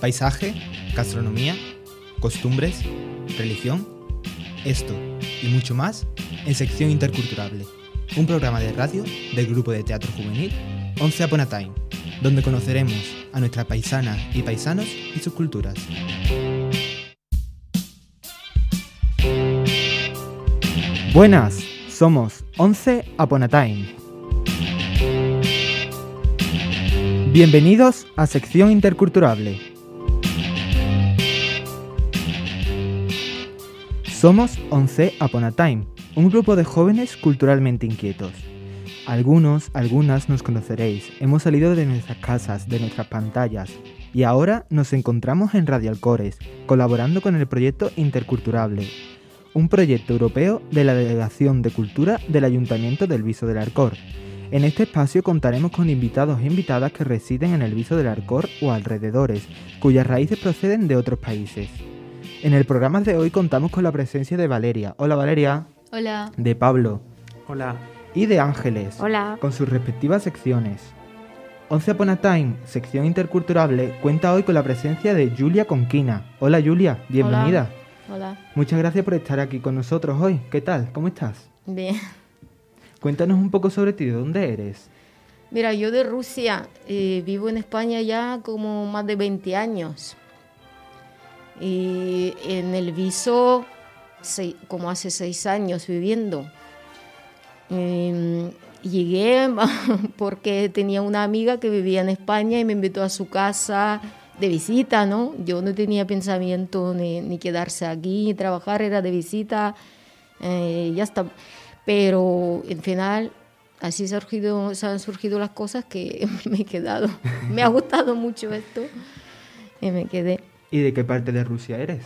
Paisaje, gastronomía, costumbres, religión, esto y mucho más en Sección Interculturable, un programa de radio del grupo de teatro juvenil 11 Upon a Time, donde conoceremos a nuestras paisanas y paisanos y sus culturas. Buenas, somos 11 Upon a Time. Bienvenidos a Sección Interculturable. Somos 11 Upon a Time, un grupo de jóvenes culturalmente inquietos. Algunos, algunas nos conoceréis. Hemos salido de nuestras casas, de nuestras pantallas, y ahora nos encontramos en Radio Alcores, colaborando con el proyecto Interculturable, un proyecto europeo de la Delegación de Cultura del Ayuntamiento del Viso del Arcor. En este espacio contaremos con invitados e invitadas que residen en el Viso del Arcor o alrededores, cuyas raíces proceden de otros países. En el programa de hoy contamos con la presencia de Valeria. Hola Valeria. Hola. De Pablo. Hola. Y de Ángeles. Hola. Con sus respectivas secciones. Once Upon a Time, sección interculturable, cuenta hoy con la presencia de Julia Conquina. Hola Julia, bienvenida. Hola. Muchas gracias por estar aquí con nosotros hoy. ¿Qué tal? ¿Cómo estás? Bien. Cuéntanos un poco sobre ti, ¿de dónde eres? Mira, yo de Rusia, eh, vivo en España ya como más de 20 años. Y en el viso, como hace seis años viviendo. Eh, llegué porque tenía una amiga que vivía en España y me invitó a su casa de visita, ¿no? Yo no tenía pensamiento ni, ni quedarse aquí, ni trabajar, era de visita, eh, ya está. Pero en final, así se, ha surgido, se han surgido las cosas que me he quedado. Me ha gustado mucho esto y me quedé. ¿Y de qué parte de Rusia eres?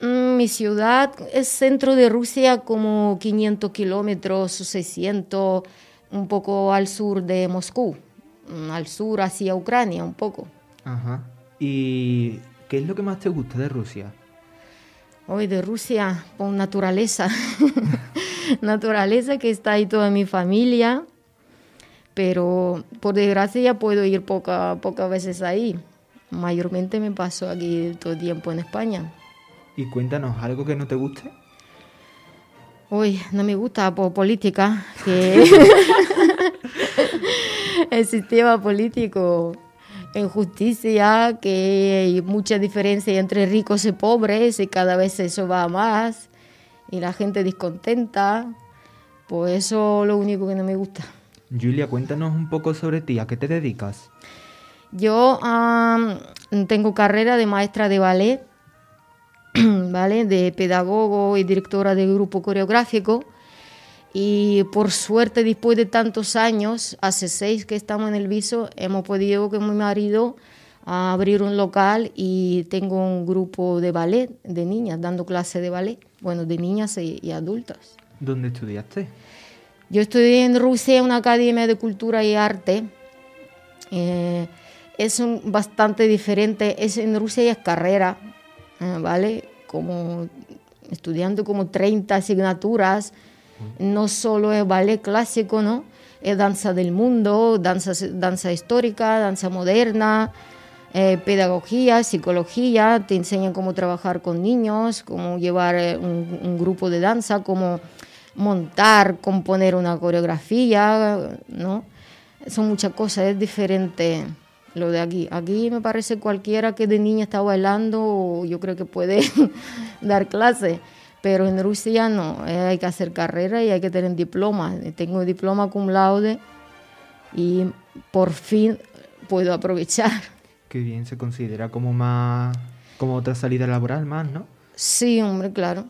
Mm, Mi ciudad es centro de Rusia, como 500 kilómetros o 600, un poco al sur de Moscú, mm, al sur hacia Ucrania, un poco. Ajá. ¿Y qué es lo que más te gusta de Rusia? Hoy de Rusia, con naturaleza. naturaleza que está ahí toda mi familia, pero por desgracia ya puedo ir poca, pocas veces ahí. Mayormente me paso aquí todo el tiempo en España. Y cuéntanos algo que no te guste. Uy, no me gusta por política, que el sistema político, injusticia, que hay mucha diferencia entre ricos y pobres y cada vez eso va a más y la gente descontenta, pues eso es lo único que no me gusta. Julia, cuéntanos un poco sobre ti, ¿a qué te dedicas? Yo am, tengo carrera de maestra de ballet, ¿vale? De pedagogo y directora de grupo coreográfico. Y por suerte, después de tantos años, hace seis que estamos en el viso, hemos podido con mi marido a abrir un local y tengo un grupo de ballet de niñas, dando clases de ballet, bueno, de niñas y, y adultas. ¿Dónde estudiaste? Yo estudié en Rusia una academia de cultura y arte. Eh, es un- bastante diferente. Es, en Rusia es carrera, eh, ¿vale? Como estudiando como 30 asignaturas. No solo es ballet clásico, ¿no? Es danza del mundo, danza, danza histórica, danza moderna, eh, pedagogía, psicología. Te enseñan cómo trabajar con niños, cómo llevar eh, un, un grupo de danza, cómo montar, componer una coreografía, ¿no? Son muchas cosas, es diferente lo de aquí. Aquí me parece cualquiera que de niña está bailando, yo creo que puede dar clase, pero en Rusia no, eh, hay que hacer carrera y hay que tener diploma. Tengo diploma cum laude y por fin puedo aprovechar. Qué bien, se considera como más... como otra salida laboral más, ¿no? Sí, hombre, claro.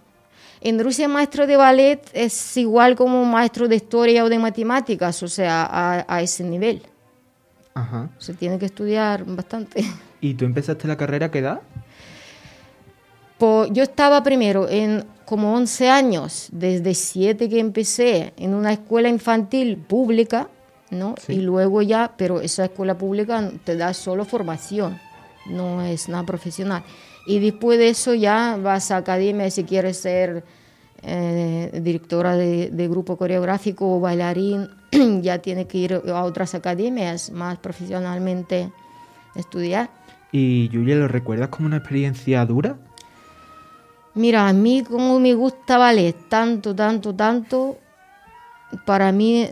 En Rusia maestro de ballet es igual como maestro de historia o de matemáticas, o sea, a, a ese nivel. Ajá. Se tiene que estudiar bastante. ¿Y tú empezaste la carrera a qué edad? Po- yo estaba primero en como 11 años, desde 7 que empecé, en una escuela infantil pública, ¿no? Sí. Y luego ya, pero esa escuela pública te da solo formación, no es nada profesional. Y después de eso ya vas a academia si quieres ser eh, directora de, de grupo coreográfico o bailarín, ya tienes que ir a otras academias más profesionalmente estudiar. ¿Y Julia, lo recuerdas como una experiencia dura? Mira, a mí como me gusta ballet tanto, tanto, tanto, para mí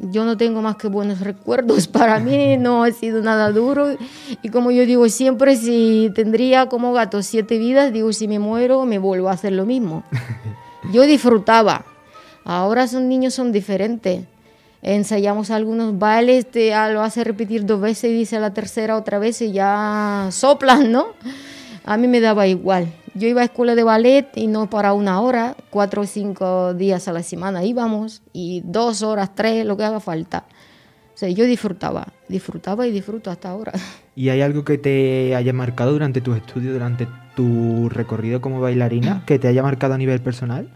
yo no tengo más que buenos recuerdos. Para mí no ha sido nada duro. Y como yo digo siempre, si tendría como gato siete vidas, digo, si me muero, me vuelvo a hacer lo mismo. Yo disfrutaba. Ahora son niños, son diferentes. Ensayamos algunos bailes, te lo hace repetir dos veces y dice la tercera otra vez y ya soplan, ¿no? A mí me daba igual. Yo iba a escuela de ballet y no para una hora, cuatro o cinco días a la semana íbamos y dos horas, tres, lo que haga falta. O sea, yo disfrutaba, disfrutaba y disfruto hasta ahora. ¿Y hay algo que te haya marcado durante tus estudios, durante tu recorrido como bailarina, que te haya marcado a nivel personal?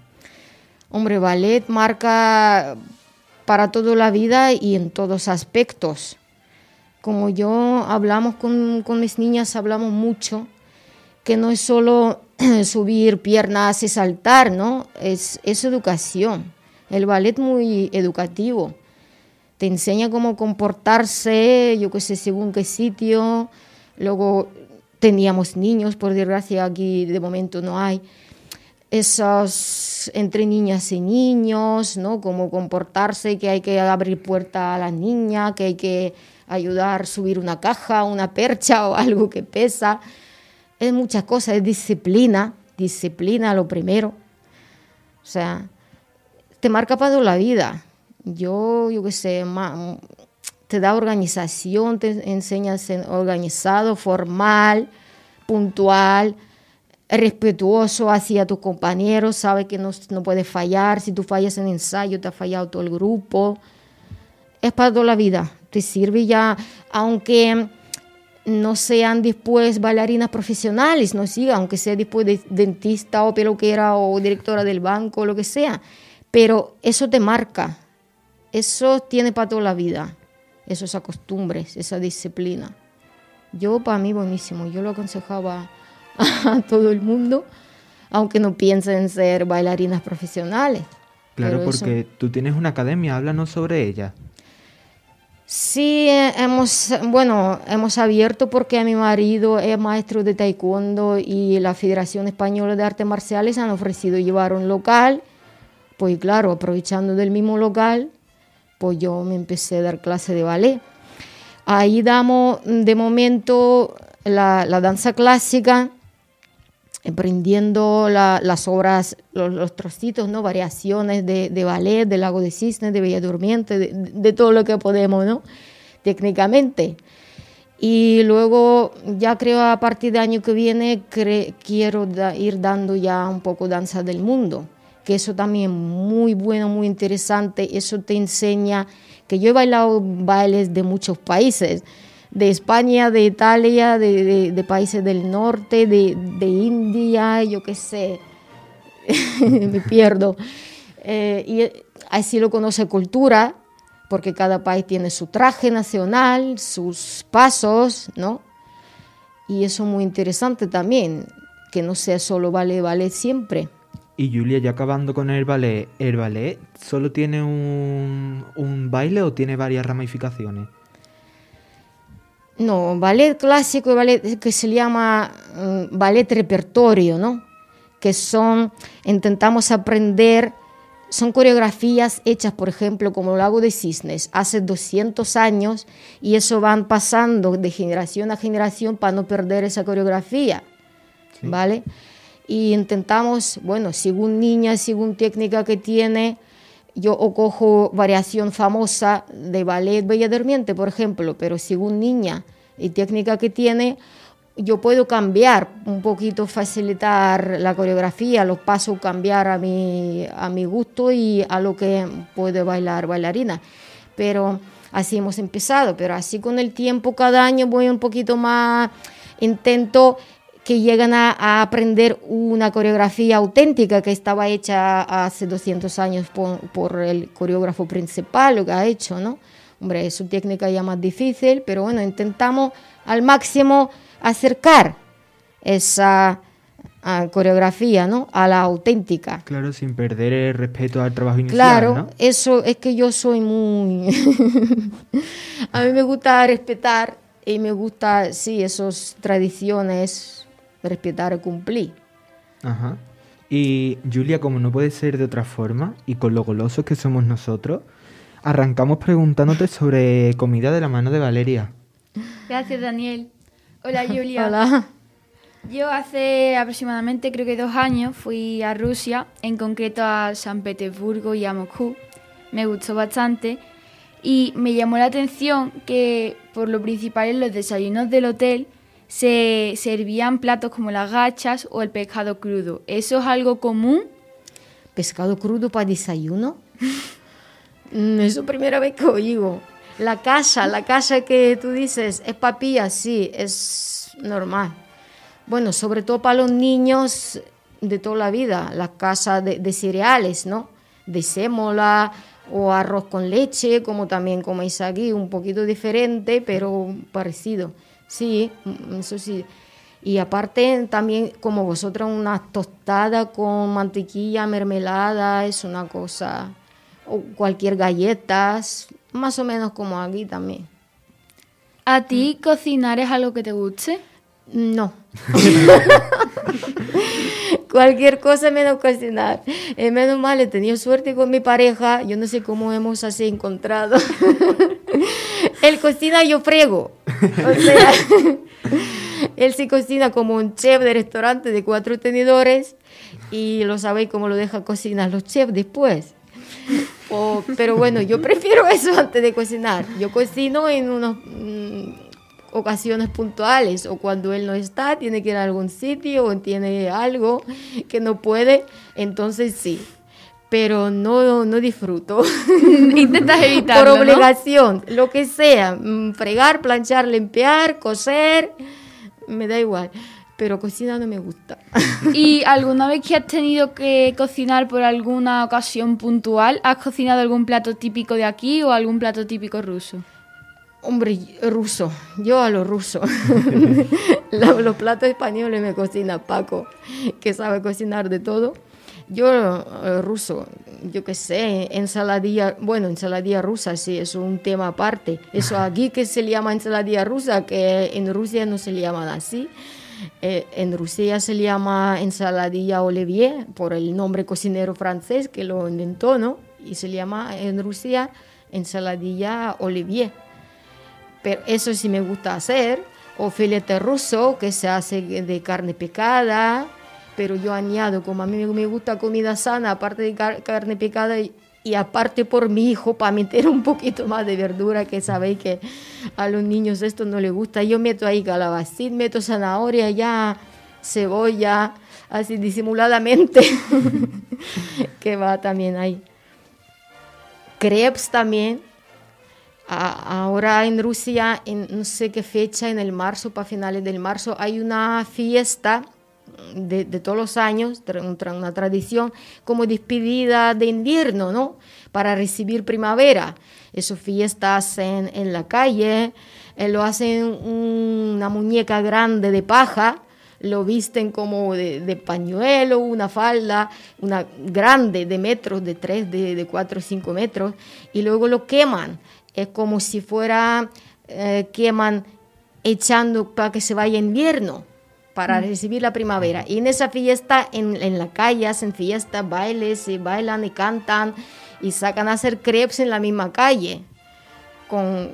Hombre, ballet marca para toda la vida y en todos aspectos. Como yo hablamos con, con mis niñas, hablamos mucho, que no es solo subir piernas y saltar, ¿no? Es, es educación. El ballet muy educativo. Te enseña cómo comportarse, yo qué sé, según qué sitio. Luego teníamos niños, por desgracia aquí de momento no hay. Esos entre niñas y niños, ¿no? Cómo comportarse, que hay que abrir puerta a la niña, que hay que ayudar a subir una caja, una percha o algo que pesa es muchas cosas, es disciplina, disciplina lo primero. O sea, te marca para toda la vida. Yo, yo qué sé, te da organización, te enseña a ser organizado, formal, puntual, respetuoso hacia tus compañeros, sabe que no, no puedes fallar. Si tú fallas en ensayo, te ha fallado todo el grupo. Es para toda la vida. Te sirve ya, aunque no sean después bailarinas profesionales, no sigan, aunque sea después de dentista o peluquera o directora del banco o lo que sea. Pero eso te marca, eso tiene para toda la vida, esas costumbres, esa disciplina. Yo, para mí, buenísimo, yo lo aconsejaba a todo el mundo, aunque no piensen en ser bailarinas profesionales. Claro, porque tú tienes una academia, háblanos sobre ella. Sí, hemos, bueno, hemos abierto porque mi marido es maestro de taekwondo y la Federación Española de Artes Marciales han ofrecido llevar un local. Pues claro, aprovechando del mismo local, pues yo me empecé a dar clase de ballet. Ahí damos de momento la, la danza clásica, aprendiendo las obras, los, trocitos, ¿no? variaciones de, de, ballet, del lago de cisne, de Bella Durmiente, de, todo lo que podemos, ¿no? técnicamente. Y luego ya creo a partir del año que viene quiero ir dando ya un poco danza del mundo, que eso también muy bueno, muy interesante, eso te enseña que yo he bailado bailes de muchos países, de España, de Italia, de, países del norte, de, India, yo qué sé, me pierdo. Eh, y así lo conoce cultura, porque cada país tiene su traje nacional, sus pasos, ¿no? Y eso es muy interesante también, que no sea solo ballet, ballet siempre. Y Julia, ya acabando con el ballet, ¿el ballet solo tiene un, un baile o tiene varias ramificaciones? No, ballet clásico y ballet que se llama mm, ballet repertorio, ¿no? Que son, intentamos aprender, son coreografías hechas, por ejemplo, como el Lago de Cisnes, hace 200 años, y eso van pasando de generación a generación para no perder esa coreografía, ¿vale? Y intentamos, bueno, según niña, según técnica que tiene, yo cojo variación famosa de ballet Bella Durmiente, por ejemplo, pero según niña y técnica que tiene, yo puedo cambiar un poquito, facilitar la coreografía, los pasos cambiar a mi, a mi gusto y a lo que puede bailar bailarina. Pero así hemos empezado, pero así con el tiempo cada año voy un poquito más, intento que lleguen a, aprender una coreografía auténtica que estaba hecha hace 200 años por, el coreógrafo principal, lo que ha hecho, ¿no? Hombre, es su técnica ya más difícil, pero bueno, intentamos al máximo acercar esa coreografía, ¿no? A la auténtica. Claro, sin perder el respeto al trabajo inicial, Claro, eso es que yo soy muy... a mí me gusta respetar y me gusta, sí, esas tradiciones, respetar y cumplir. Ajá. Y Julia, como no puede ser de otra forma, y con lo golosos que somos nosotros, arrancamos preguntándote sobre comida de la mano de Valeria. Gracias, Daniel. Hola, Julia. Hola. Yo hace aproximadamente, creo que dos años, fui a Rusia, en concreto a San Petersburgo y a Moscú. Me gustó bastante y me llamó la atención que, por lo principal, en los desayunos del hotel se servían platos como las gachas o el pescado crudo. ¿Eso es algo común? ¿Pescado crudo para desayuno? Mm, Eso primera vez que oigo. La casa, la casa que tú dices, es papilla, sí, es normal. Bueno, sobre todo para los niños de toda la vida, la casa de, de cereales, ¿no? De sémola o arroz con leche, como también coméis aquí, un poquito diferente, pero parecido. Sí, mm, eso sí. Y aparte también como vosotros una tostada con mantequilla, mermelada, es una cosa, o cualquier galletas, más o menos como aquí también. ¿A ti cocinar es algo que te guste? No. Cualquier cosa menos cocinar. Eh, menos mal, he tenido suerte con mi pareja. Yo no sé cómo hemos así encontrado. Él cocina, yo frego. O sea, él se cocina como un chef de restaurante de cuatro tenedores y lo sabéis cómo lo deja cocinar los chefs después. Pero bueno, yo prefiero eso antes de cocinar. Yo cocino en unas mm, ocasiones puntuales o cuando él no está, tiene que ir a algún sitio o tiene algo que no puede, entonces sí. Pero no, no disfruto. Intentas evitarlo, Por ¿no? obligación, lo que sea. mm, Fregar, planchar, limpiar, coser, me da igual. Pero cocina no me gusta. ¿Y alguna vez que has tenido que cocinar por alguna ocasión puntual, has cocinado algún plato típico de aquí o algún plato típico ruso? Hombre, ruso, yo a lo ruso. Lo- los platos españoles me cocina Paco, que sabe cocinar de todo. Yo eh, ruso, yo qué sé, ensaladilla, bueno, ensaladilla rusa sí, es un tema aparte. Eso aquí que se llama ensaladilla rusa, que en Rusia no se le llaman así. Eh, en Rusia se llama ensaladilla Olivier por el nombre cocinero francés que lo inventó, ¿no? Y se llama en Rusia ensaladilla Olivier pero eso sí me gusta hacer, o filete ruso que se hace de carne picada, pero yo añado, como a mí me gusta comida sana, aparte de car- carne picada y, aparte por mi hijo, para meter un poquito más de verdura, que sabéis que a los niños esto no les gusta, yo meto ahí calabacín, meto zanahoria, ya cebolla, así disimuladamente, que va también ahí. Crepes también, ahora en Rusia, en no sé qué fecha, en el marzo, para finales del marzo, hay una fiesta de, todos los años, una tradición como despedida de invierno, ¿no? Para recibir primavera. Esas fiestas en, en la calle, eh, lo hacen una muñeca grande de paja, lo visten como de, pañuelo, una falda, una grande de metros, de 3, de, de 4 o 5 metros, y luego lo queman. Es como si fuera, eh, queman echando para que se vaya invierno, para recibir la primavera. Y en esa fiesta, en, en la calle, hacen fiestas, bailes, y bailan y cantan, y sacan a hacer crepes en la misma calle, con,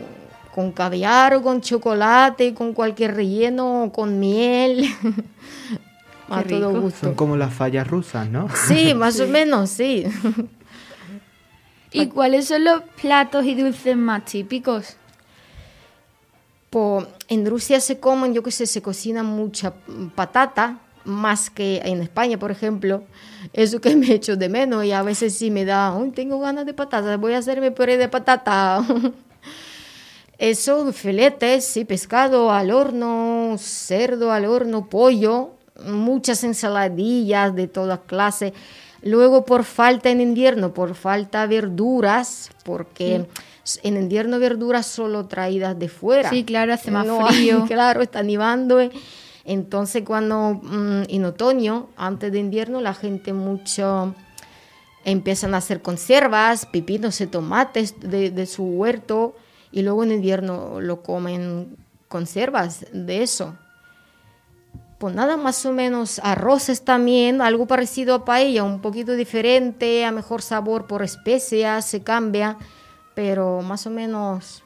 con caviar o con chocolate, con cualquier relleno, con miel. a todo gusto. Son como las fallas rusas, ¿no? Sí, más o menos, sí. ¿Y cuáles son los platos y dulces más típicos? En Rusia se comen, yo qué sé, se cocina mucha patata, más que en España, por ejemplo. Eso que me echo de menos y a veces sí me da, "Uy, tengo ganas de patata, voy a hacerme puré de patata. Eso, filetes, sí, pescado al horno, cerdo al horno, pollo, muchas ensaladillas de todas clases. Luego, por falta en invierno, por falta verduras, porque en invierno verduras solo traídas de fuera. Sí, claro, hace más No hay, frío. claro, está nevando. Entonces, cuando mm, en otoño, antes de invierno, la gente mucho empiezan a hacer conservas, pepinos y tomates de, de su huerto y luego en invierno lo comen conservas de eso. Pues nada, más o menos arroces también, algo parecido a paella, un poquito diferente, a mejor sabor por especias, se cambia, pero más o menos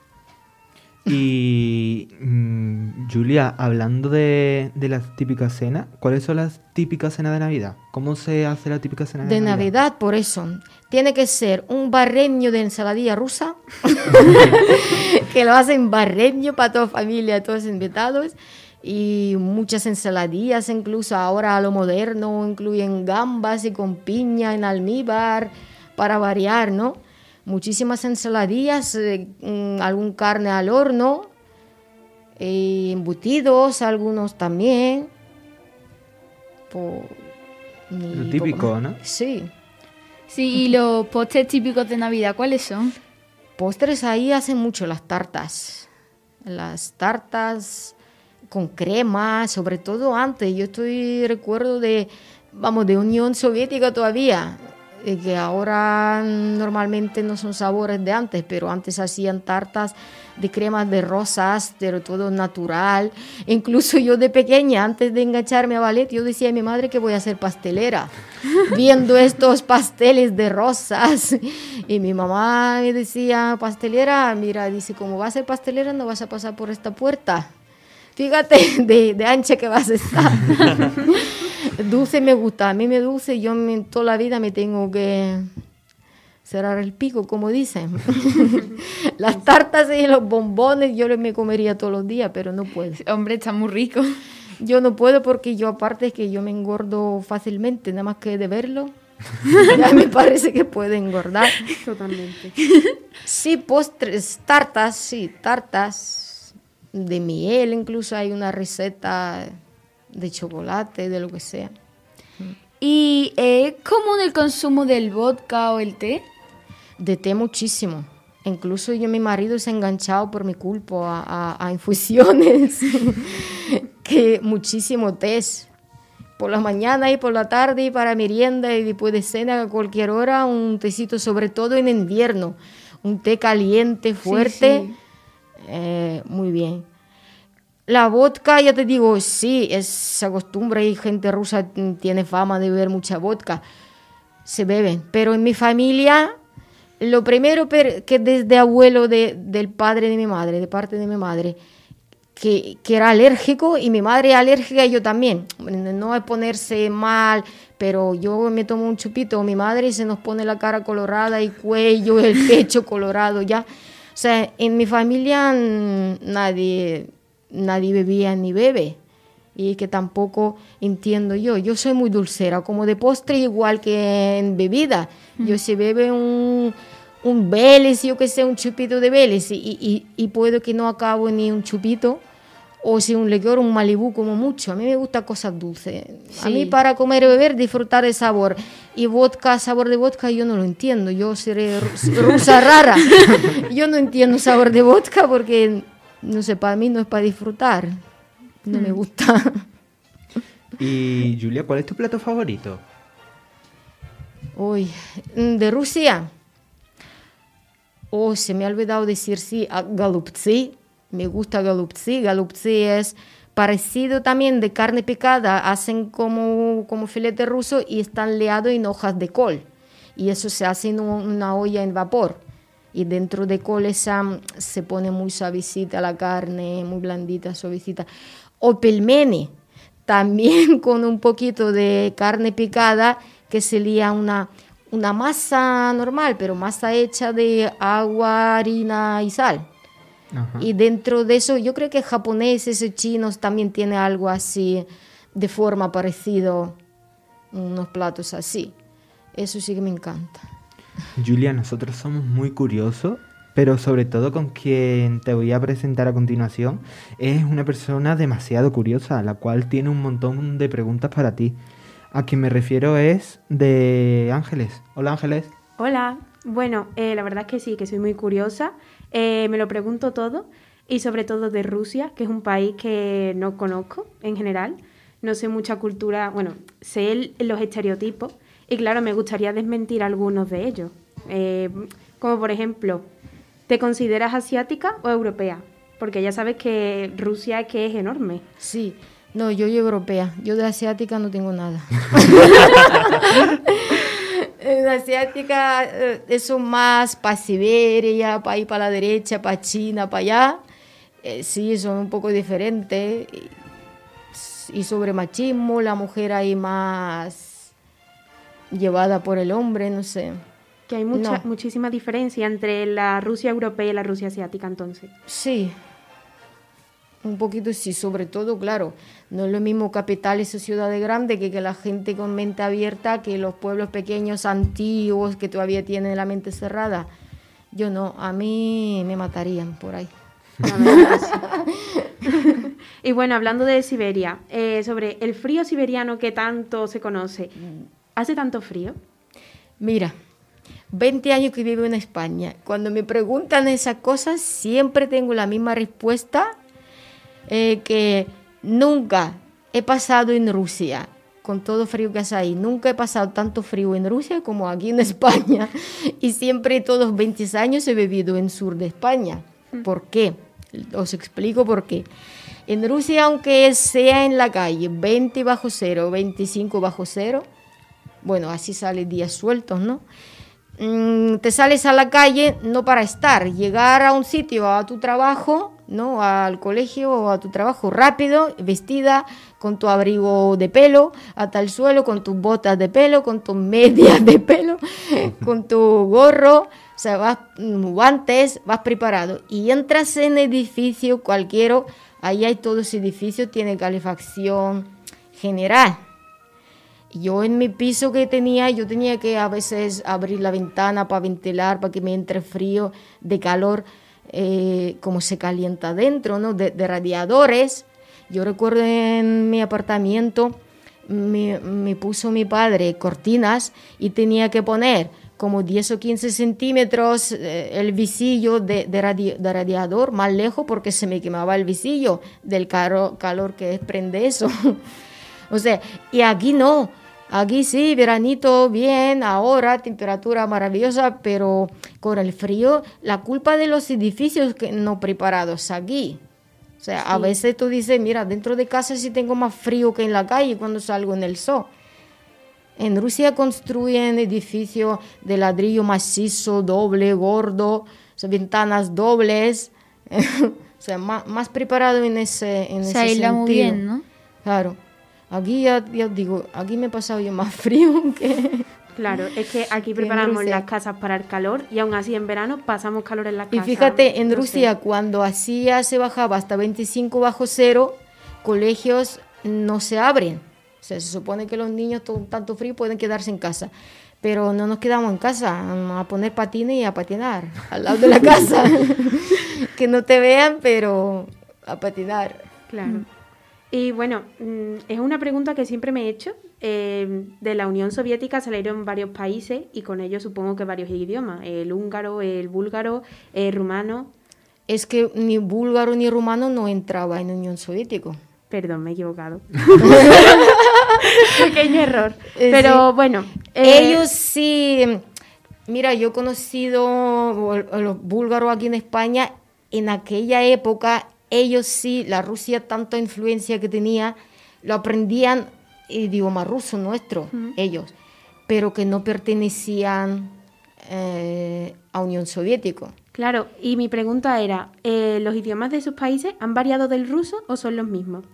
y mm, Julia, hablando de, de las típicas cenas, ¿cuáles son las típicas cenas de Navidad? ¿Cómo se hace la típica cena de, de Navidad? por eso. Tiene que ser un barreño de ensaladilla rusa, que lo hacen barreño para toda familia, todos invitados, y muchas ensaladillas, incluso ahora a lo moderno, incluyen gambas y con piña en almíbar, para variar, ¿no? Muchísimas ensaladillas, eh, mm, algún carne al horno, eh, embutidos, algunos también. Lo típico, ¿no? Sí. Sí, y los postres típicos de Navidad, ¿cuáles son? Postres ahí hacen mucho las tartas. Las tartas con crema, sobre todo antes. Yo estoy recuerdo de, vamos, de Unión Soviética todavía que ahora normalmente no son sabores de antes, pero antes hacían tartas de cremas de rosas, pero todo natural. Incluso yo de pequeña, antes de engancharme a ballet, yo decía a mi madre que voy a ser pastelera, viendo estos pasteles de rosas. Y mi mamá me decía, pastelera, mira, dice, como vas a ser pastelera no vas a pasar por esta puerta. Fíjate de, de ancha que vas a estar. dulce me gusta, a mí me dulce, yo toda la vida me tengo que cerrar el pico, como dicen. Las tartas y los bombones yo me comería todos los días, pero no puedo. Hombre, está muy rico. Yo no puedo porque yo aparte es que yo me engordo fácilmente, nada más que de verlo. ya me parece que puede engordar. Totalmente. Sí, postres, tartas, sí, tartas de miel, incluso hay una receta de chocolate, de lo que sea. ¿Y es común el consumo del vodka o el té? De té muchísimo. Incluso yo, mi marido se ha enganchado por mi culpa a, infusiones, que muchísimo té. Por la mañana y por la tarde y para merienda y después de cena a cualquier hora un tecito, sobre todo en invierno. Un té caliente, fuerte. Eh, muy bien. La vodka, ya te digo, sí, es, se acostumbra y gente rusa tiene fama de beber mucha vodka. Se beben. Pero en mi familia, lo primero que desde abuelo del padre de mi madre, de parte de mi madre, que, que, era alérgico y mi madre alérgica y yo también. No es ponerse mal, pero yo me tomo un chupito, mi madre se nos pone la cara colorada y cuello, el pecho colorado ya. O sea, en mi familia nadie nadie bebía ni bebe y que tampoco entiendo yo. Yo soy muy dulcera, como de postre igual que en bebida. Yo si bebe un, un Vélez, yo que sé, un chupito de Vélez y, y, y, puedo que no acabo ni un chupito o si un licor, un Malibú como mucho. A mí me gusta cosas dulces. A mí para comer y beber disfrutar el sabor. Y vodka, sabor de vodka, yo no lo entiendo. Yo seré rusa rara. yo no entiendo sabor de vodka porque no sé, para mí no es para disfrutar. No me mm. gusta. Y Julia, ¿cuál es tu plato favorito? Uy, de Rusia. Oh, se me ha olvidado decir sí a galuptsi. Me gusta galuptsi. Galuptsi es parecido también de carne picada. Hacen como, como filete ruso y están leados en hojas de col. Y eso se hace en una olla en vapor y dentro de colesa se pone muy suavecita la carne, muy blandita, suavecita. O pelmeni, también con un poquito de carne picada que sería una, una masa normal, pero masa hecha de agua, harina y sal. Y dentro de eso, yo creo que japoneses y chinos también tienen algo así, de forma parecido, unos platos así. Eso sí que me encanta. Julia, nosotros somos muy curiosos, pero sobre todo con quien te voy a presentar a continuación es una persona demasiado curiosa, la cual tiene un montón de preguntas para ti. A quien me refiero es de Ángeles. Hola Ángeles. Hola. Bueno, eh, la verdad es que sí, que soy muy curiosa. Eh, me lo pregunto todo y sobre todo de Rusia, que es un país que no conozco en general. No sé mucha cultura, bueno, sé los estereotipos, y claro, me gustaría desmentir algunos de ellos. Eh, como por ejemplo, ¿te consideras asiática o europea? Porque ya sabes que Rusia que es enorme. Sí, no, yo soy europea, yo de asiática no tengo nada. en asiática, eh, eso más para Siberia, para ir para la derecha, para China, para allá. Eh, sí, son un poco diferentes. Y, y sobre machismo, la mujer ahí más llevada por el hombre, no sé. Que hay mucha, No. muchísima diferencia entre la Rusia europea y la Rusia asiática entonces. Sí, un poquito sí, sobre todo, claro, no es lo mismo capitales o ciudades grandes que, que la gente con mente abierta, que los pueblos pequeños, antiguos, que todavía tienen la mente cerrada. Yo no, a mí me matarían por ahí. Y bueno, hablando de Siberia, eh, sobre el frío siberiano que tanto se conoce, ¿hace tanto frío? Mira, 20 años que vivo en España. Cuando me preguntan esas cosas, siempre tengo la misma respuesta eh, que nunca he pasado en Rusia, con todo frío que hace ahí. Nunca he pasado tanto frío en Rusia como aquí en España. Y siempre todos 20 años he vivido en sur de España. ¿Por qué? Os explico por qué. En Rusia, aunque sea en la calle 20 bajo cero, 25 bajo cero, bueno, así sale días sueltos, ¿no? Mm, te sales a la calle no para estar, llegar a un sitio, a tu trabajo, ¿no? Al colegio o a tu trabajo rápido, vestida, con tu abrigo de pelo, hasta el suelo, con tus botas de pelo, con tus medias de pelo, con tu gorro, o sea, vas mm, guantes, vas preparado. Y entras en edificio cualquiera, ahí hay todo ese edificio, tiene calefacción general. Yo en mi piso que tenía, yo tenía que a veces abrir la ventana para ventilar, para que me entre frío, de calor, eh, como se calienta dentro, ¿no? De, de radiadores. Yo recuerdo en mi apartamento, me, me puso mi padre cortinas y tenía que poner como 10 o 15 centímetros eh, el visillo de, de radi- de radiador más lejos porque se me quemaba el visillo del caro- calor que desprende eso. O sea, y aquí no. Aquí sí, veranito bien, ahora temperatura maravillosa, pero con el frío, la culpa de los edificios que no preparados aquí. O sea, a veces tú dices, mira, dentro de casa sí tengo más frío que en la calle cuando salgo en el sol. En Rusia construyen edificios de ladrillo macizo, doble, gordo, o sea, ventanas dobles. o sea, más, más preparado en ese, en Se ese aísla muy sentido. bien, ¿no? Claro. Aquí ya, ya digo, aquí me he pasado yo más frío que... Claro, es que aquí preparamos Rusia. las casas para el calor y aún así en verano pasamos calor en las Y casas. fíjate, en No sé. Rusia cuando hacía se bajaba hasta 25 bajo cero, colegios no se abren. O sea, se supone que los niños con tanto frío pueden quedarse en casa. Pero no nos quedamos en casa a poner patines y a patinar al lado de la casa. que no te vean, pero a patinar. Claro. Y bueno, mm, es una pregunta que siempre me he hecho. Eh, de la Unión Soviética salieron varios países y con ellos supongo que varios idiomas. El húngaro, el búlgaro, el rumano. Es que ni búlgaro ni rumano no entraba en Unión Soviética. Perdón, me he equivocado. Pequeño error. Eh, Pero sí. bueno. eh, Ellos sí, mira, yo he conocido a los búlgaros aquí en España, en aquella época, ellos sí, la Rusia, tanta influencia que tenía, lo aprendían idioma ruso nuestro, ellos, pero que no pertenecían eh, a Unión Soviética. Claro, y mi pregunta era, eh, ¿los idiomas de sus países han variado del ruso o son los mismos?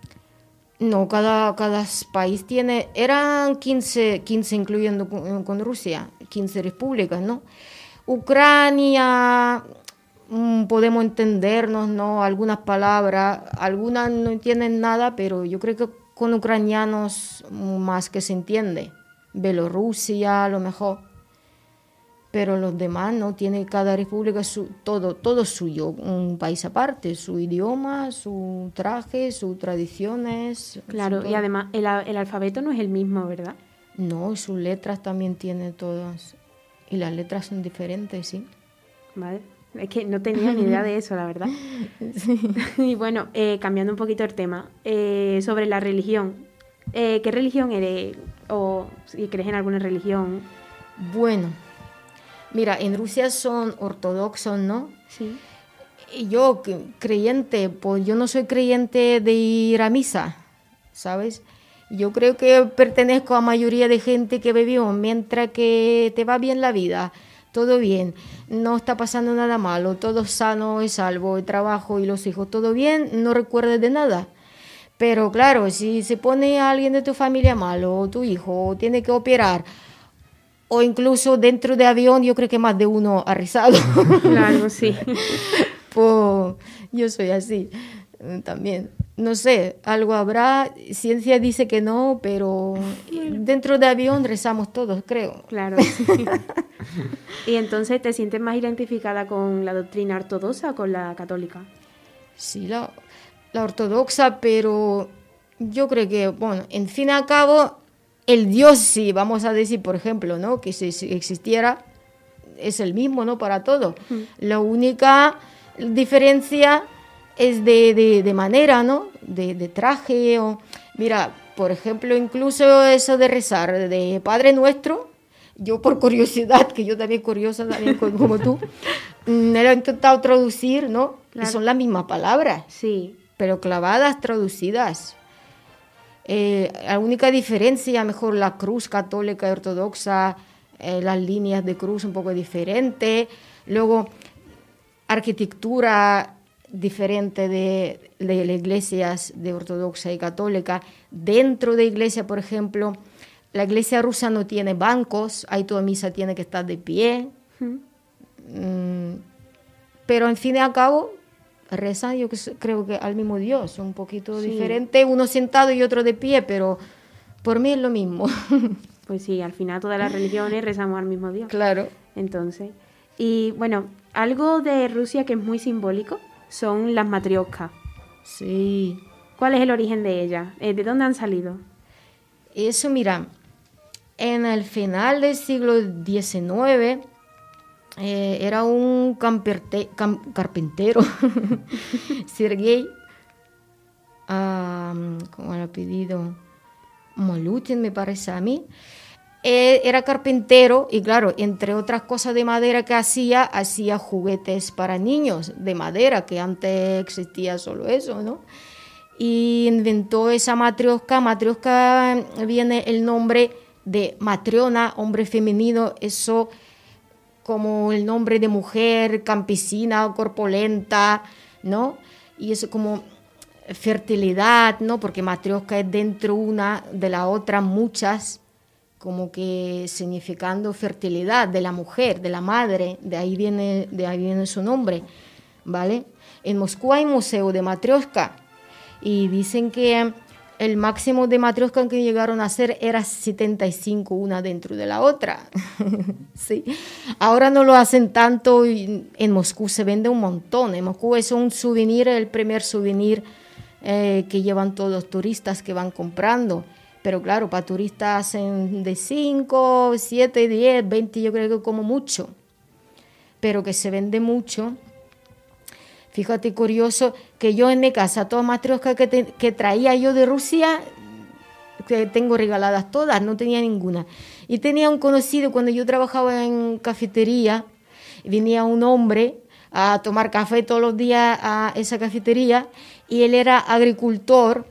No, cada, cada país tiene, eran 15, 15 incluyendo con, con Rusia, 15 repúblicas, ¿no? Ucrania, mm, podemos entendernos, ¿no? Algunas palabras, algunas no entienden nada, pero yo creo que con ucranianos más que se entiende. Bielorrusia, a lo mejor. Pero los demás no tiene cada república su, todo, todo suyo, un país aparte, su idioma, su traje, sus tradiciones. Claro, su y además el, el alfabeto no es el mismo, ¿verdad? No, y sus letras también tiene todas. Y las letras son diferentes, sí. Vale. Es que no tenía ni idea de eso, la verdad. Y bueno, eh, cambiando un poquito el tema, eh, sobre la religión. Eh, ¿Qué religión eres? O si crees en alguna religión. Bueno, mira, en Rusia son ortodoxos, ¿no? Sí. yo, creyente, pues yo no soy creyente de ir a misa, ¿sabes? Yo creo que pertenezco a mayoría de gente que vivió mientras que te va bien la vida, todo bien, no está pasando nada malo, todo sano y salvo, el trabajo y los hijos, todo bien, no recuerdes de nada. Pero claro, si se pone alguien de tu familia malo, o tu hijo, tiene que operar, o incluso dentro de avión, yo creo que más de uno ha rezado. Claro, sí. pues yo soy así también. No sé, algo habrá, ciencia dice que no, pero dentro de avión rezamos todos, creo. Claro. ¿Y entonces te sientes más identificada con la doctrina ortodoxa o con la católica? Sí, la, la ortodoxa, pero yo creo que, bueno, en fin y al cabo, el Dios, si vamos a decir, por ejemplo, ¿no? que si, existiera, es el mismo, ¿no? Para todo. La única diferencia es de, de, manera, ¿no? De, de, traje o... Mira, por ejemplo, incluso eso de rezar, de Padre Nuestro, yo por curiosidad, que yo también curiosa también como tú, me lo he intentado traducir, ¿no? Y son las mismas palabras. Sí pero clavadas, traducidas. Eh, la única diferencia, mejor la cruz católica y ortodoxa, eh, las líneas de cruz un poco diferentes. Luego, arquitectura diferente de, de las iglesias de ortodoxa y católica. Dentro de iglesia, por ejemplo, la iglesia rusa no tiene bancos, ahí toda misa tiene que estar de pie. Mm, pero en fin y al cabo, rezan, yo creo que al mismo Dios, un poquito diferente, uno sentado y otro de pie, pero por mí es lo mismo. Pues sí, al final todas las religiones rezamos al mismo Dios. Claro. Entonces, y bueno, algo de Rusia que es muy simbólico son las matrioscas. Sí. ¿Cuál es el origen de ellas? Eh, ¿De dónde han salido? Eso, mira, en el final del siglo XIX, eh, era un carpintero, Sergei, como el apellido, Molutin me parece a mí, eh, era carpintero y claro, entre otras cosas de madera que hacía, hacía juguetes para niños de madera, que antes existía solo eso, ¿no? Y inventó esa matrioska. Matrioska viene el nombre de matriona, hombre femenino, eso como el nombre de mujer, campesina, corpulenta, ¿no? Y eso como fertilidad, ¿no? Porque matrioska es dentro una de la otra muchas, como que significando fertilidad de la mujer, de la madre, de ahí viene, de ahí viene su nombre, ¿vale? En Moscú hay museo de matrioska y dicen que el máximo de matrioscas que llegaron a hacer era 75 una dentro de la otra. sí. Ahora no lo hacen tanto y en Moscú se vende un montón. En Moscú es un souvenir, el primer souvenir eh, que llevan todos los turistas que van comprando. Pero claro, para turistas hacen de 5, 7, 10, 20, yo creo que como mucho. Pero que se vende mucho Fíjate curioso que yo en mi casa, todas matrioscas que, que traía yo de Rusia, que tengo regaladas todas, no tenía ninguna. Y tenía un conocido cuando yo trabajaba en cafetería, venía un hombre a tomar café todos los días a esa cafetería y él era agricultor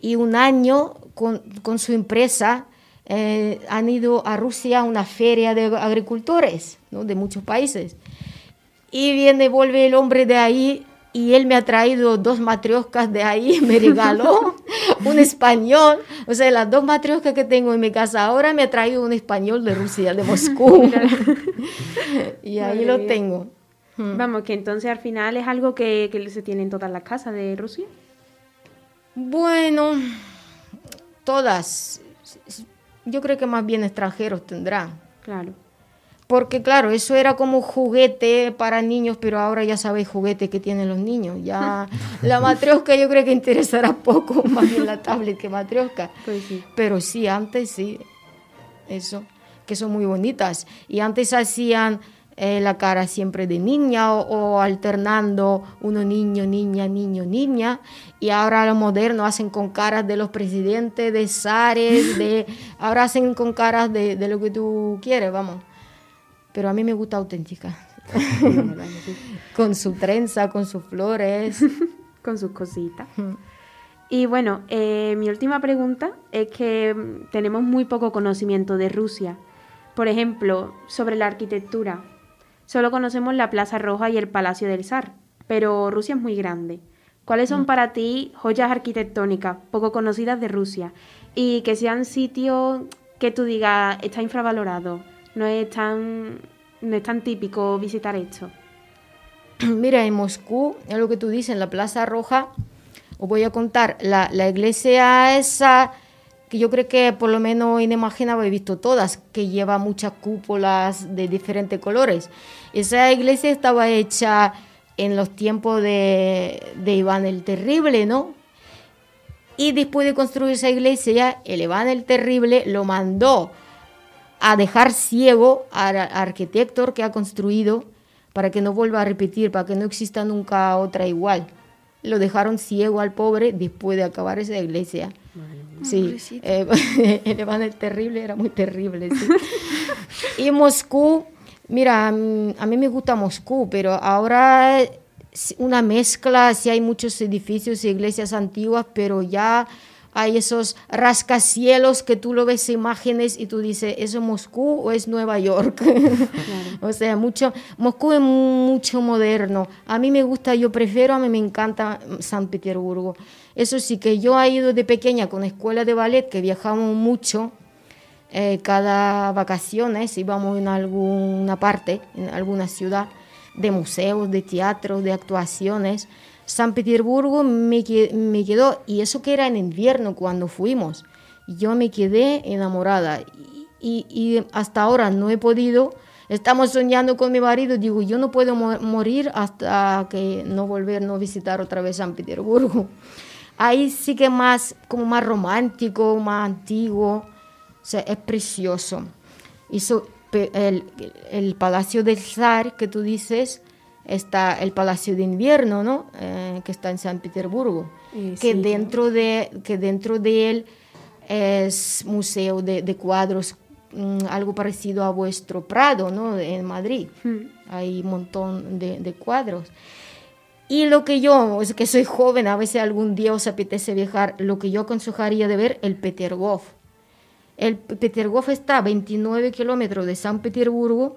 y un año con, con su empresa eh, han ido a Rusia a una feria de agricultores ¿no? de muchos países. Y viene, vuelve el hombre de ahí y él me ha traído dos matrioscas de ahí, me regaló un español. O sea, las dos matrioscas que tengo en mi casa ahora me ha traído un español de Rusia, de Moscú. y ahí lo tengo. Hmm. Vamos, que entonces al final es algo que, que se tiene en todas las casas de Rusia. Bueno, todas. Yo creo que más bien extranjeros tendrán. Claro. Porque claro, eso era como juguete para niños, pero ahora ya sabéis juguete que tienen los niños. Ya la matrioska yo creo que interesará poco más bien la tablet que matrioska. Pues sí. Pero sí, antes sí, eso, que son muy bonitas. Y antes hacían eh, la cara siempre de niña o, alternando uno niño, niña, niño, niña. Y ahora los modernos hacen con caras de los presidentes, de zares, de, ahora hacen con caras de, de lo que tú quieres, vamos pero a mí me gusta auténtica. con su trenza, con sus flores. con sus cositas. Y bueno, eh, mi última pregunta es que tenemos muy poco conocimiento de Rusia. Por ejemplo, sobre la arquitectura. Solo conocemos la Plaza Roja y el Palacio del Zar, pero Rusia es muy grande. ¿Cuáles son mm. para ti joyas arquitectónicas poco conocidas de Rusia? Y que sean sitios que tú digas, está infravalorado, no es tan, no es tan típico visitar esto. Mira, en Moscú, es lo que tú dices, en la Plaza Roja, os voy a contar, la, la iglesia esa, que yo creo que por lo menos inimaginable he visto todas, que lleva muchas cúpulas de diferentes colores. Esa iglesia estaba hecha en los tiempos de, de Iván el Terrible, ¿no? Y después de construir esa iglesia, el Iván el Terrible lo mandó a dejar ciego al arquitecto que ha construido para que no vuelva a repetir, para que no exista nunca otra igual. Lo dejaron ciego al pobre después de acabar esa iglesia. Sí, eh, el Iván el Terrible era muy terrible. Sí. y Moscú Mira, a mí me gusta Moscú, pero ahora una mezcla, sí hay muchos edificios e iglesias antiguas, pero ya hay esos rascacielos que tú lo ves imágenes y tú dices, ¿eso es Moscú o es Nueva York? o sea, mucho, Moscú es mucho moderno. A mí me gusta, yo prefiero, a mí me encanta San Petersburgo. Eso sí, que yo he ido de pequeña con escuela de ballet, que viajamos mucho, eh, cada vacaciones íbamos en alguna parte, en alguna ciudad, de museos, de teatro, de actuaciones. San Petersburgo me, me quedó, y eso que era en invierno cuando fuimos, yo me quedé enamorada y, y, hasta ahora no he podido, estamos soñando con mi marido, digo, yo no puedo morir hasta que no volver, no visitar otra vez San Petersburgo. Ahí sí que más, como más romántico, más antiguo, sea, es precioso. el, el, Palacio del Zar que tú dices, está el Palacio de Invierno, ¿no? Eh, que está en San Petersburgo, que, dentro de, que dentro de él es museo de, de cuadros, mm, algo parecido a vuestro Prado, ¿no? En Madrid. Hmm. Hay un montón de, de, cuadros. Y lo que yo, es que soy joven, a veces algún día os apetece viajar, lo que yo aconsejaría de ver, el Petergov el Petergov está a 29 kilómetros de San Petersburgo.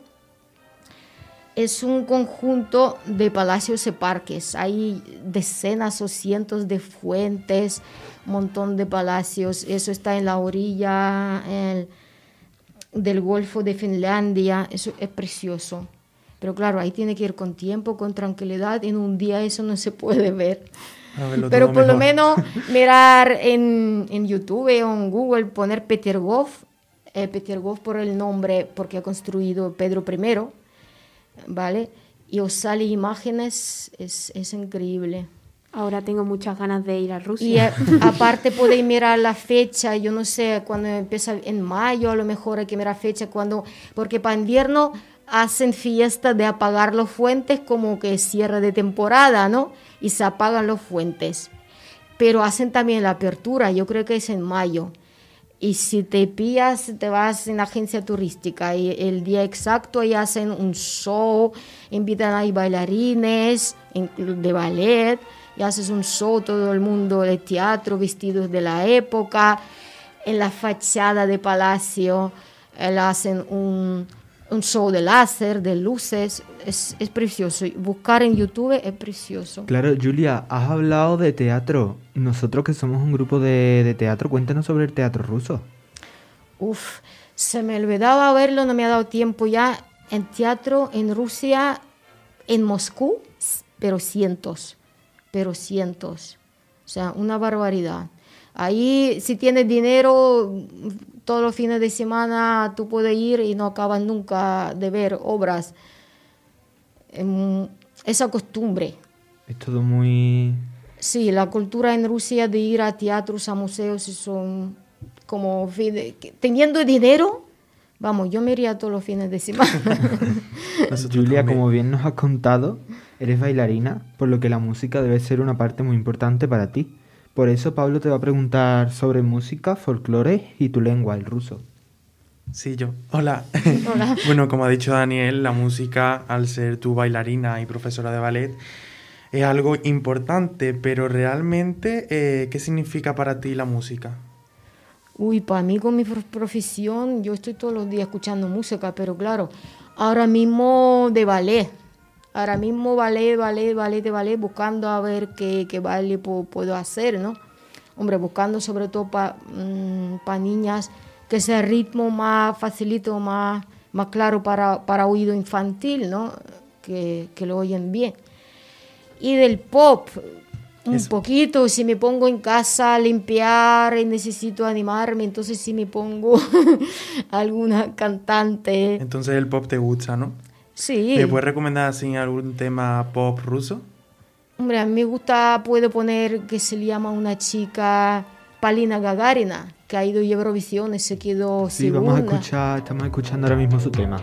Es un conjunto de palacios y parques. Hay decenas o cientos de fuentes, un montón de palacios. Eso está en la orilla del Golfo de Finlandia. Eso es precioso. Pero claro, ahí tiene que ir con tiempo, con tranquilidad. En un día eso no se puede ver. Pero por lo menos mirar en, en, YouTube o en Google, poner Peter Goff, eh, Peter Goff por el nombre, porque ha construido Pedro I, ¿vale? Y os sale imágenes, es, es increíble. Ahora tengo muchas ganas de ir a Rusia. Y eh, aparte podéis mirar la fecha, yo no sé, cuando empieza en mayo, a lo mejor hay que mirar fecha, cuando, porque para invierno hacen fiesta de apagar los fuentes como que cierre de temporada, ¿no? Y se apagan los fuentes. Pero hacen también la apertura, yo creo que es en mayo. Y si te pillas, te vas en agencia turística y el día exacto ahí hacen un show, invitan a bailarines de ballet y haces un show, todo el mundo de teatro vestidos de la época. En la fachada de palacio eh, hacen un, un show de láser, de luces, es, es, precioso. Buscar en YouTube es precioso. Claro, Julia, has hablado de teatro. Nosotros que somos un grupo de, de teatro, cuéntanos sobre el teatro ruso. Uf, se me olvidaba verlo, no me ha dado tiempo ya. En teatro en Rusia, en Moscú, pero cientos, pero cientos. O sea, una barbaridad. Ahí, si tienes dinero, todos los fines de semana tú puedes ir y no acabas nunca de ver obras. Em, esa costumbre. Es todo muy... Sí, la cultura en Rusia de ir a teatros, a museos, son como... Teniendo dinero, vamos, yo me iría todos los fines de semana. Julia, como bien nos has contado, eres bailarina, por lo que la música debe ser una parte muy importante para ti. Por eso Pablo te va a preguntar sobre música, folclore y tu lengua, el ruso. Sí, yo. Hola. Hola. bueno, como ha dicho Daniel, la música, al ser tu bailarina y profesora de ballet, es algo importante, pero realmente, eh, ¿qué significa para ti la música? Uy, para mí con mi prof- profesión, yo estoy todos los días escuchando música, pero claro, ahora mismo de ballet. Ahora mismo ballet, ballet, ballet de ballet, buscando a ver qué, qué baile pu- puedo hacer, ¿no? Hombre, buscando sobre todo para niñas que sea ritmo más facilito, más, más claro para, para oído infantil, ¿no? Que, que lo oyen bien. Y del pop, un Eso. poquito, si me pongo en casa a limpiar y necesito animarme, entonces sí me pongo alguna cantante. Entonces el pop te gusta, ¿no? Sí, ¿Me puedes recomendar así algún tema pop ruso? hombre, a mí me gusta, puedo poner que se le llama una chica Palina Gagarina, que ha ido a Eurovisión y se quedó Sí, vamos a segunda. escuchar, estamos escuchando ahora mismo su tema.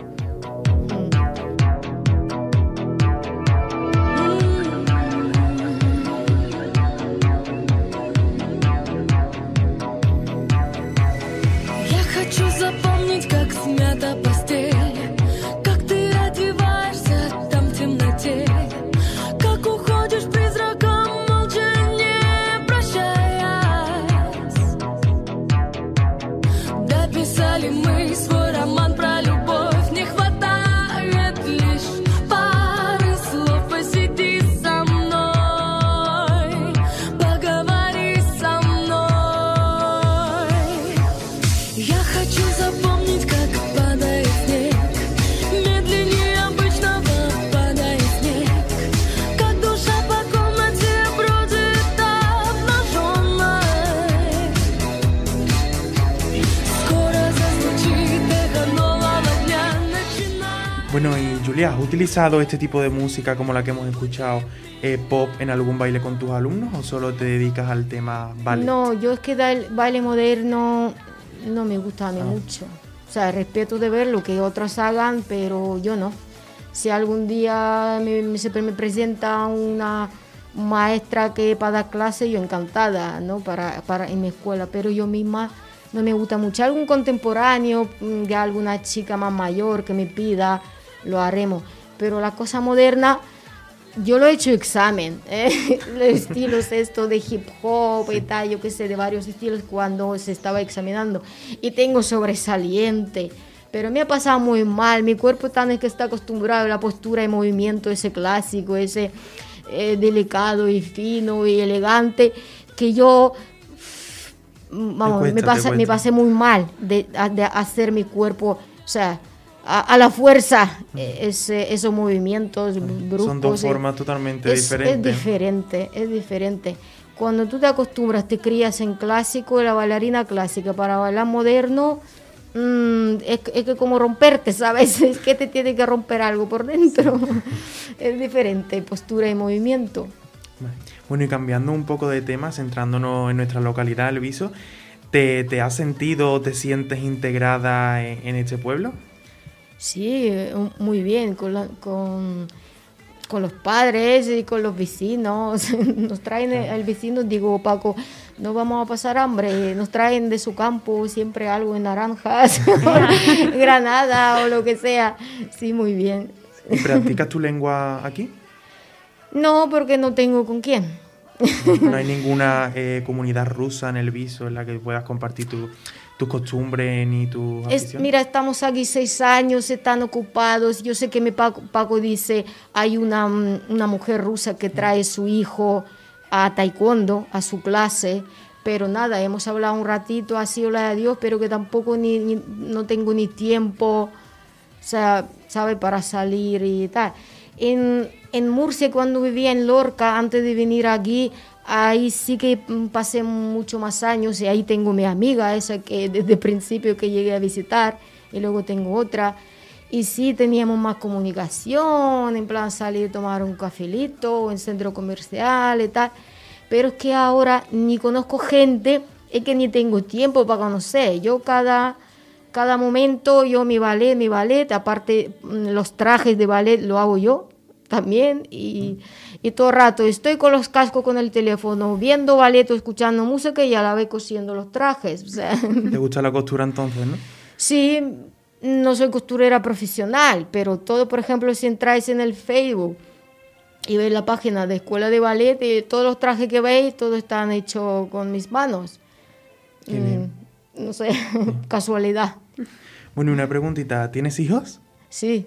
¿Has utilizado este tipo de música como la que hemos escuchado, eh, pop, en algún baile con tus alumnos o solo te dedicas al tema ballet? No, yo es que el baile moderno no me gusta a mí mucho. O sea, respeto de ver lo que otros hagan, pero yo no. Si algún día me, me- se me presenta una maestra que para dar clase, yo encantada, ¿no? Para, para en mi escuela, pero yo misma no me gusta mucho. Algún contemporáneo, mm, de alguna chica más mayor que me pida, lo haremos. Pero la cosa moderna, yo lo he hecho examen, ¿eh? los estilos esto de hip hop y tal, yo qué sé, de varios estilos cuando se estaba examinando. Y tengo sobresaliente, pero me ha pasado muy mal. Mi cuerpo tan es que está acostumbrado a la postura y movimiento ese clásico, ese eh, delicado y fino y elegante, que yo vamos, cuesta, me, te pasa, me pasé muy mal de, de hacer mi cuerpo, o sea, a, a la fuerza eh, ese, esos movimientos bruscos. Son dos eh, formas totalmente es, diferentes. Es diferente, es diferente. Cuando tú te acostumbras, te crías en clásico, la bailarina clásica, para bailar moderno, mm, es, es que como romperte, ¿sabes? Es que te tiene que romper algo por dentro. es diferente, postura y movimiento. Bueno, y cambiando un poco de tema, centrándonos en nuestra localidad, El Viso, ¿te, te has sentido te sientes integrada en, en este pueblo? Sí, eh, muy bien, con, la- con, con los padres y con los vecinos. Nos traen el, el vecino, digo, Paco, no vamos a pasar hambre. Nos traen de su campo siempre algo en naranjas, granada o lo que sea. Sí, muy bien. ¿Y practicas tu lengua aquí? No, porque no tengo con quién. No hay ninguna eh, comunidad rusa en El Viso en la que puedas compartir tu- tus costumbres ni tus Es, mira, estamos aquí seis años, están ocupados. Yo sé que mi Paco, Paco dice, hay una, una mujer rusa que trae su hijo a taekwondo, a su clase, pero nada, hemos hablado un ratito, así, hola de Dios, pero que tampoco ni, ni- no tengo ni tiempo, o sea, ¿sabe? Para salir y tal. En, en Murcia, cuando vivía en Lorca, antes de venir aquí, ahí sí que pasé mucho más años y ahí tengo mi amiga, esa que desde el principio que llegué a visitar, y luego tengo otra. Y sí teníamos más comunicación, en plan salir a tomar un cafelito en centro comercial y tal. Pero es que ahora ni conozco gente, es que ni tengo tiempo para conocer. Yo cada, cada momento, yo mi ballet, mi ballet, aparte mm, los trajes de ballet lo hago yo también. Y, y todo el rato estoy con los cascos con el teléfono, viendo ballet o escuchando música y a la vez cosiendo los trajes. O sea, ¿Te gusta la costura entonces, no? Sí, no soy costurera profesional, pero todo, por ejemplo, si entráis en el Facebook y veis la página de Escuela de Ballet, y todos los trajes que veis, todos están hechos con mis manos. Qué bien. Mm, No sé, casualidad. Bueno, una preguntita, ¿tienes hijos? Sí,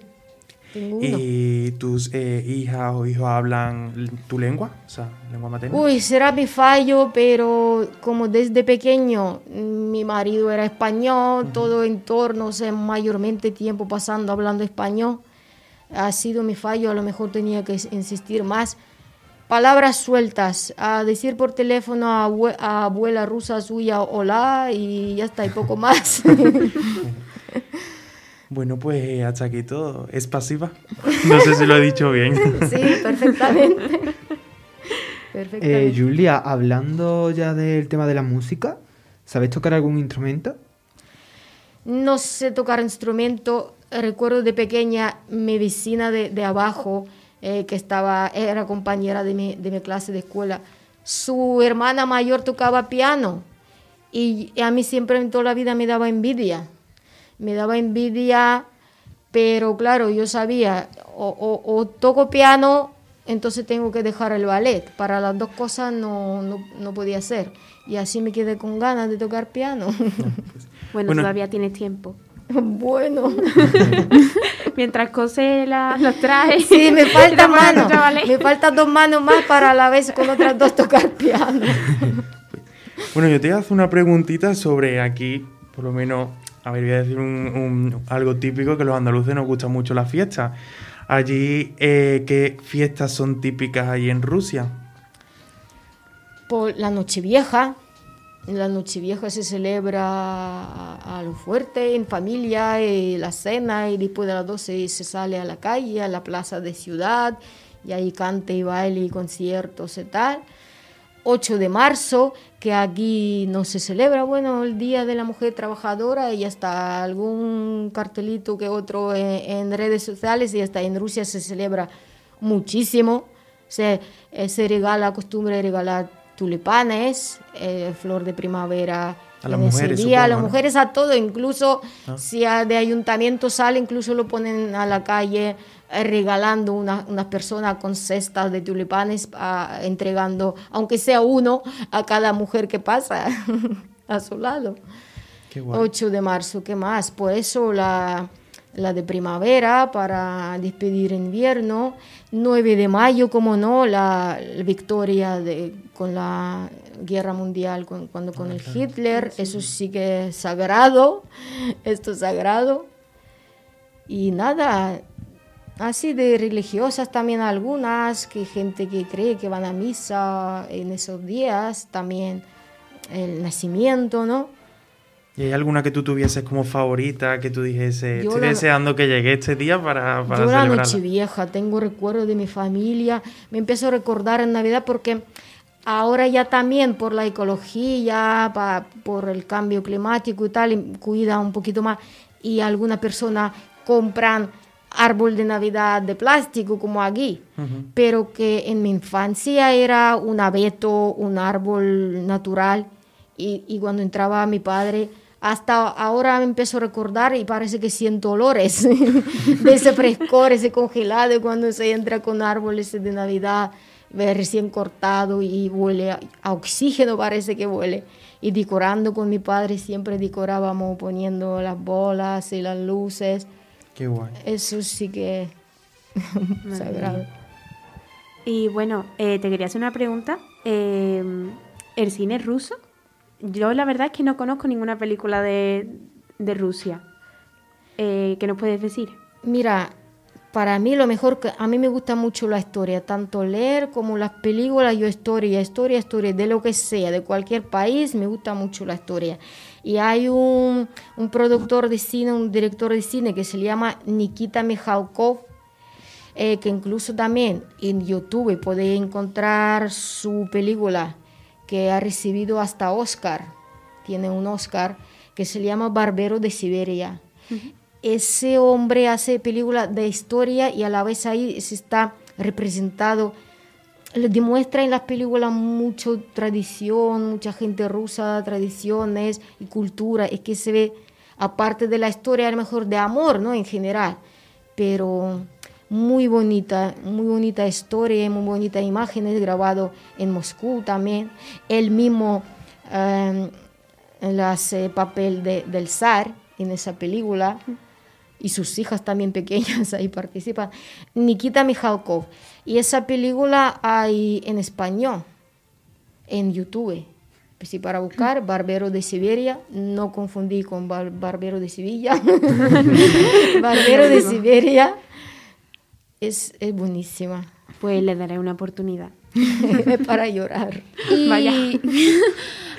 tengo uno. ¿Y tus eh, hijas o hijos hablan tu lengua? O sea, lengua materna. Uy, será mi fallo, pero como desde pequeño mm, mi marido era español, todo en torno, o sea, mayormente tiempo pasando hablando español, ha sido mi fallo, a lo mejor tenía que insistir más. Palabras sueltas, a decir por teléfono a, abue- a abuela rusa suya hola y ya está, y poco más. Bueno, pues hasta aquí todo. ¿Es pasiva? No sé si lo he dicho bien. sí, perfectamente. Eh. Julia, hablando ya del tema de la música, ¿sabes tocar algún instrumento? No sé tocar instrumento. Recuerdo de pequeña mi vecina de, de abajo, eh, que estaba, era compañera de mi, de mi clase de escuela. Su hermana mayor tocaba piano y, y a mí siempre en toda la vida me daba envidia. Me daba envidia, pero claro, yo sabía, o, o- o toco piano, entonces tengo que dejar el ballet. Para las dos cosas no, no, no podía ser. Y así me quedé con ganas de tocar piano. Bueno, Bueno. todavía tienes tiempo. bueno. Mientras cose la- los trajes. Sí, me falta mano. Me faltan dos manos más para a la vez con otras dos tocar piano. Bueno, yo te voy a hacer una preguntita sobre aquí, por lo menos, a ver, voy a decir un- algo típico que los andaluces nos gusta mucho la fiesta. Allí, eh, ¿qué fiestas son típicas allí en Rusia? Por la Nochevieja. La Nochevieja se celebra a, lo fuerte, en familia, y la cena, y después de las 12 se sale a la calle, a la plaza de ciudad, y ahí cante y baile y conciertos y tal. 8 de marzo, que aquí no se celebra, bueno, el Día de la Mujer Trabajadora y hasta algún cartelito que otro en, en redes sociales y hasta en Rusia se celebra muchísimo. Se, eh, se regala, costumbre de regalar tulipanes, eh, flor de primavera. A las mujeres, día, a las mujeres a todo, incluso Ah. si de ayuntamiento sale, incluso lo ponen a la calle eh, regalando una- unas personas con cestas de tulipanes, ah, entregando, aunque sea uno, a cada mujer que pasa a su lado. Qué guay. 8 de marzo, ¿qué más? Por eso la, la de primavera para despedir invierno. 9 de mayo, como no, la, la victoria de, con la guerra mundial, con- cuando con el Hitler, eso sí que es sagrado, esto es sagrado. Y nada, así de religiosas también algunas, que gente que cree que van a misa en esos días, también el nacimiento, ¿no? ¿Y hay alguna que tú tuvieses como favorita, que tú dijese, Yo estoy la- deseando que llegue este día para, para Yo la celebrarla"? noche vieja tengo recuerdos de mi familia, me empiezo a recordar en Navidad porque ahora ya también por la ecología, pa- por el cambio climático y tal, y cuida un poquito más y algunas personas compran árbol de Navidad de plástico como aquí, pero que en mi infancia era un abeto, un árbol natural y, y cuando entraba mi padre, hasta ahora me empiezo a recordar y parece que siento olores de ese frescor, ese congelado cuando se entra con árboles de Navidad recién cortado y huele a oxígeno, parece que huele. Y decorando con mi padre siempre decorábamos poniendo las bolas y las luces. Qué guay. Eso sí que es sagrado. Y bueno, eh, te quería hacer una pregunta. Eh, ¿El cine es ruso? Yo la verdad es que no conozco ninguna película de, de Rusia. Eh, ¿Qué nos puedes decir? Mira, para mí lo mejor que a mí me gusta mucho la historia, tanto leer como las películas, yo historia, historia, historia, de lo que sea, de cualquier país, me gusta mucho la historia. Y hay un, un productor de cine, un director de cine que se llama Nikita Mikhalkov, eh, que incluso también en YouTube podéis encontrar su película que ha recibido hasta Oscar, tiene un Oscar, que se llama Barbero de Siberia. Ese hombre hace películas de historia y a la vez ahí se está representado, demuestra en las películas mucho tradición, mucha gente rusa, tradiciones y cultura, es que se ve aparte de la historia a lo mejor de amor, ¿no? En general, pero muy bonita, muy bonita historia, muy bonitas imágenes grabado en Moscú también. Él mismo eh, él hace papel de, del zar en esa película y sus hijas también pequeñas ahí participan. Nikita Mikhalkov. Y esa película hay en español, en YouTube. Pues sí, para buscar Barbero de Siberia, no confundí con Bar- Barbero de Sevilla. Barbero de Siberia es, es buenísima. Pues le daré una oportunidad. para llorar. Y Vaya.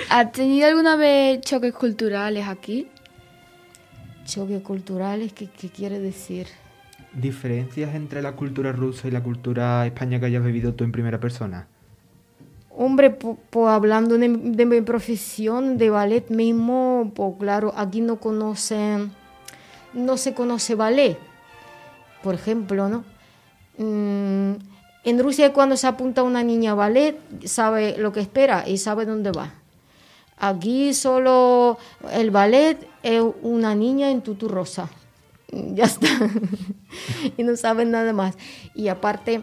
¿Has tenido alguna vez choques culturales aquí? Choques culturales, ¿qué, qué quiere decir? ¿Diferencias entre la cultura rusa y la cultura española que hayas vivido tú en primera persona? Hombre, po- hablando de, de mi profesión de ballet mismo, pues claro, aquí no conocen, no se conoce ballet, por ejemplo, ¿no? Mm, en Rusia cuando se apunta una niña a ballet, sabe lo que espera y sabe dónde va. Aquí solo el ballet es una niña en tutu rosa. Ya está. y no saben nada más. Y aparte,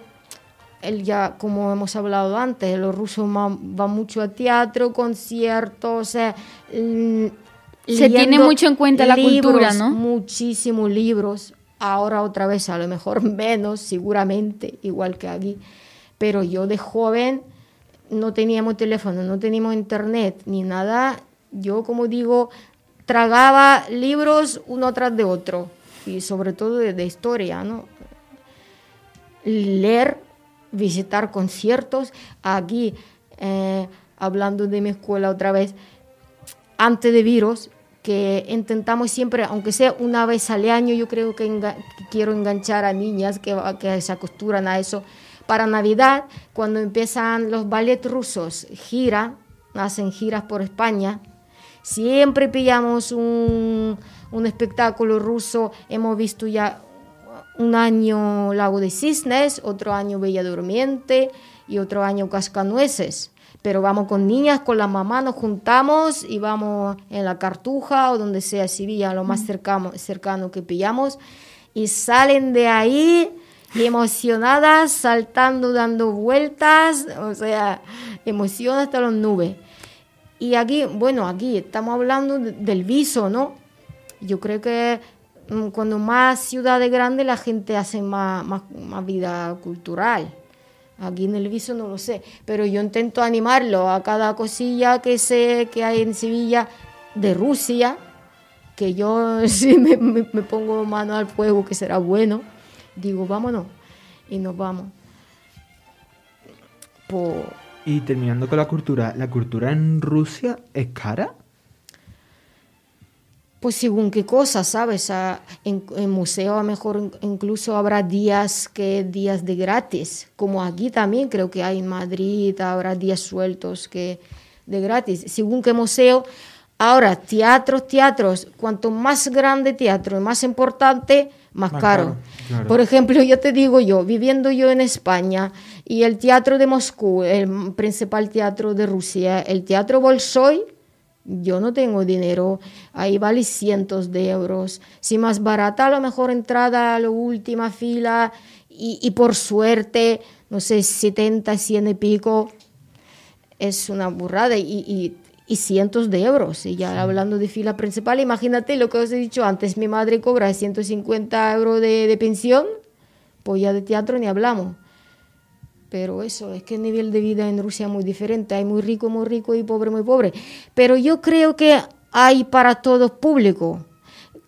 él ya, como hemos hablado antes, los rusos van mucho a teatro, conciertos, o sea, mm, Se tiene mucho en cuenta la cultura, ¿no? Muchísimos libros. Ahora otra vez, a lo mejor menos, seguramente, igual que aquí. Pero yo de joven no teníamos teléfono, no teníamos internet ni nada. Yo, como digo, tragaba libros uno tras de otro. Y sobre todo de, de historia, ¿no? leer, visitar conciertos. Aquí, eh, hablando de mi escuela otra vez, antes de virus, que intentamos siempre, aunque sea una vez al año, yo creo que, enga- quiero enganchar a niñas que, que se acostumbran a eso. Para Navidad, cuando empiezan los ballet rusos, gira, hacen giras por España, siempre pillamos un, un espectáculo ruso, hemos visto ya un año Lago de Cisnes, otro año Bella Durmiente y otro año Cascanueces. Pero vamos con niñas, con la mamá, nos juntamos y vamos en la Cartuja o donde sea Sevilla, lo más cercano, cercano que pillamos. Y salen de ahí emocionadas, saltando, dando vueltas, o sea, emoción hasta las nubes. Y aquí, bueno, aquí estamos hablando de- del viso, ¿no? Yo creo que mm, cuando más ciudades grandes la gente hace más, más, vida cultural. Aquí en el viso no lo sé, pero yo intento animarlo a cada cosilla que sé que hay en Sevilla de Rusia, que yo sí me, pongo mano al fuego, que será bueno, digo, vámonos, y nos vamos. Por, Y terminando con la cultura, ¿la cultura en Rusia es cara? Pues según qué cosa, ¿sabes? Ah, En, en museo a lo mejor in- incluso habrá días que días de gratis, como aquí también creo que hay en Madrid, habrá días sueltos que de gratis, según qué museo. Ahora, teatros, teatros, cuanto más grande teatro y más importante, más, Más caro. caro, claro. Por ejemplo, yo te digo yo, viviendo yo en España y el teatro de Moscú, el principal teatro de Rusia, el teatro Bolshoi, yo no tengo dinero, ahí vale cientos de euros. Si más barata, a lo mejor entrada a la última fila y, y por suerte, no sé, 70, 100 y pico, es una burrada y, y- y cientos de euros. Y ya hablando de fila principal, imagínate lo que os he dicho antes, mi madre cobra 150 euros de, de pensión, pues ya de teatro ni hablamos. Pero eso, es que el nivel de vida en Rusia es muy diferente. Hay muy rico, muy rico y pobre, muy pobre. Pero yo creo que hay para todo público.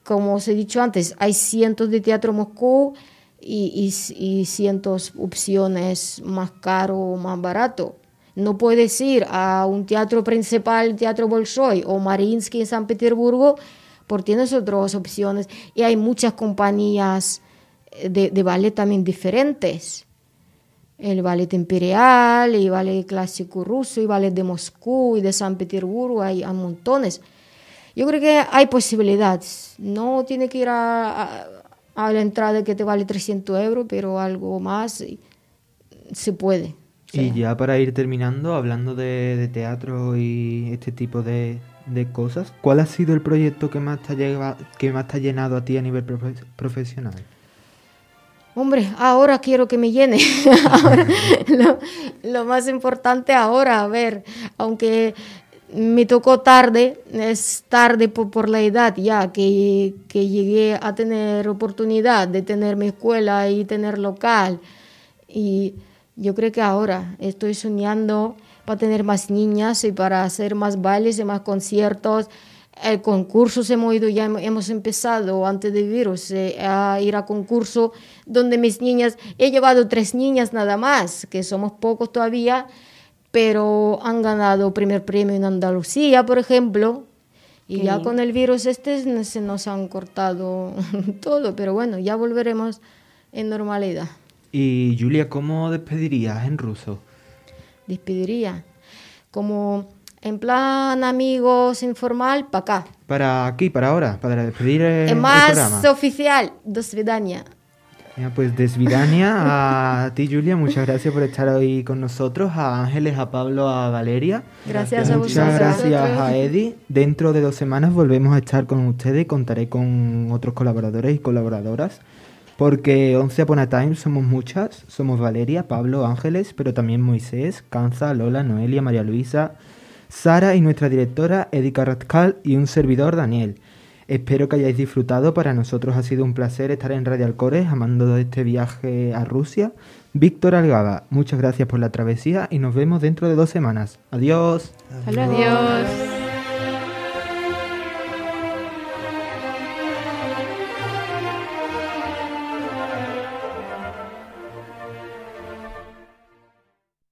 Como os he dicho antes, hay cientos de teatro Moscú y, y, y cientos opciones más caro o más barato. No puedes ir a un teatro principal, Teatro Bolshoi o Mariinsky en San Petersburgo, porque tienes otras opciones. Y hay muchas compañías de, de ballet también diferentes el ballet imperial, y ballet clásico ruso, y ballet de Moscú y de San Petersburgo, hay, hay montones. Yo creo que hay posibilidades. No tiene que ir a, a- a la entrada que te vale 300 euros, pero algo más se puede. O sea, Y ya para ir terminando, hablando de, de teatro y este tipo de, de cosas. ¿Cuál ha sido el proyecto que más te ha, lleva- que más te ha llenado a ti a nivel profe- profesional? Hombre, ahora quiero que me llene. Ahora, lo, lo más importante ahora, a ver, aunque me tocó tarde, es tarde por, por la edad ya, que, que llegué a tener oportunidad de tener mi escuela y tener local. Y yo creo que ahora estoy soñando para tener más niñas y para hacer más bailes y más conciertos. El concurso hemos ido, ya hem- hemos empezado antes del virus eh, a ir a concurso donde mis niñas, he llevado tres niñas nada más, que somos pocos todavía, pero han ganado primer premio en Andalucía, por ejemplo. Y Qué ya bien. con el virus este no- se nos han cortado todo, pero bueno, ya volveremos en normalidad. Y Julia, ¿cómo despedirías en ruso? Despediría. Como en plan amigos informal, para acá. ¿Para aquí, para ahora? ¿Para despedir eh, el, es más oficial, Desvidania. Pues Desvidania, a ti Julia, muchas gracias por estar hoy con nosotros, a Ángeles, a Pablo, a Valeria. Gracias a vosotros. Muchas gracias a Eddie. Dentro de dos semanas volvemos a estar con ustedes y contaré con otros colaboradores y colaboradoras. Porque 11 Upon a Time somos muchas, somos Valeria, Pablo, Ángeles, pero también Moisés, Canza, Lola, Noelia, María Luisa, Sara y nuestra directora Eddie Carrascal y un servidor Daniel. Espero que hayáis disfrutado. Para nosotros ha sido un placer estar en Radio Alcores, amando este viaje a Rusia. Víctor Algaba, muchas gracias por la travesía y nos vemos dentro de dos semanas. Adiós. Hasta luego. Adiós.